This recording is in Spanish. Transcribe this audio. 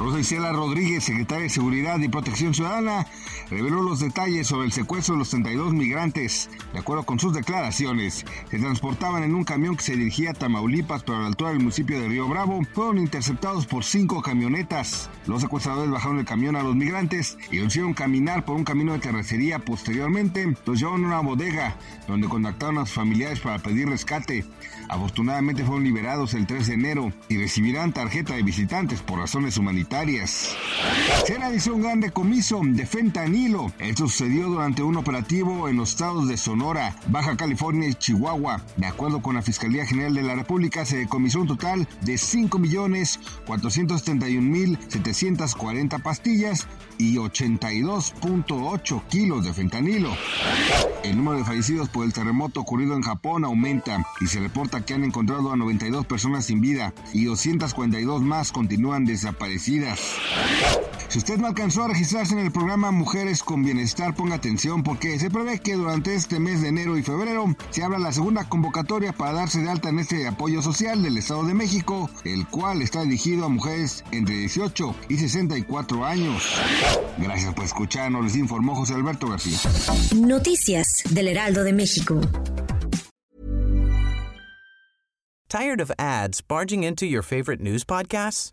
Rosa Isela Rodríguez, secretaria de Seguridad y Protección Ciudadana, reveló los detalles sobre el secuestro de los 32 migrantes. De acuerdo con sus declaraciones, se transportaban en un camión que se dirigía a Tamaulipas, pero a la altura del municipio de Río Bravo, fueron interceptados por cinco camionetas. Los secuestradores bajaron el camión a los migrantes y los hicieron caminar por un camino de terracería. Posteriormente, los llevaron a una bodega, donde contactaron a sus familiares para pedir rescate. Afortunadamente fueron liberados el 3 de enero y recibirán tarjeta de visitantes por razones humanitarias. Se realizó un gran decomiso de fentanilo. Esto sucedió durante un operativo en los estados de Sonora, Baja California y Chihuahua. De acuerdo con la Fiscalía General de la República, se decomisó un total de 5.471.740 pastillas y 82.8 kilos de fentanilo. El número de fallecidos por el terremoto ocurrido en Japón aumenta y se reporta que han encontrado a 92 personas sin vida y 242 más continúan desaparecidas. Si usted no alcanzó a registrarse en el programa Mujeres con Bienestar, ponga atención porque se prevé que durante este mes de enero y febrero se abra la segunda convocatoria para darse de alta en este apoyo social del Estado de México, el cual está dirigido a mujeres entre 18 y 64 años. Gracias por escucharnos, les informó José Alberto García. Noticias del Heraldo de México. Tired of ads barging into your favorite news podcasts?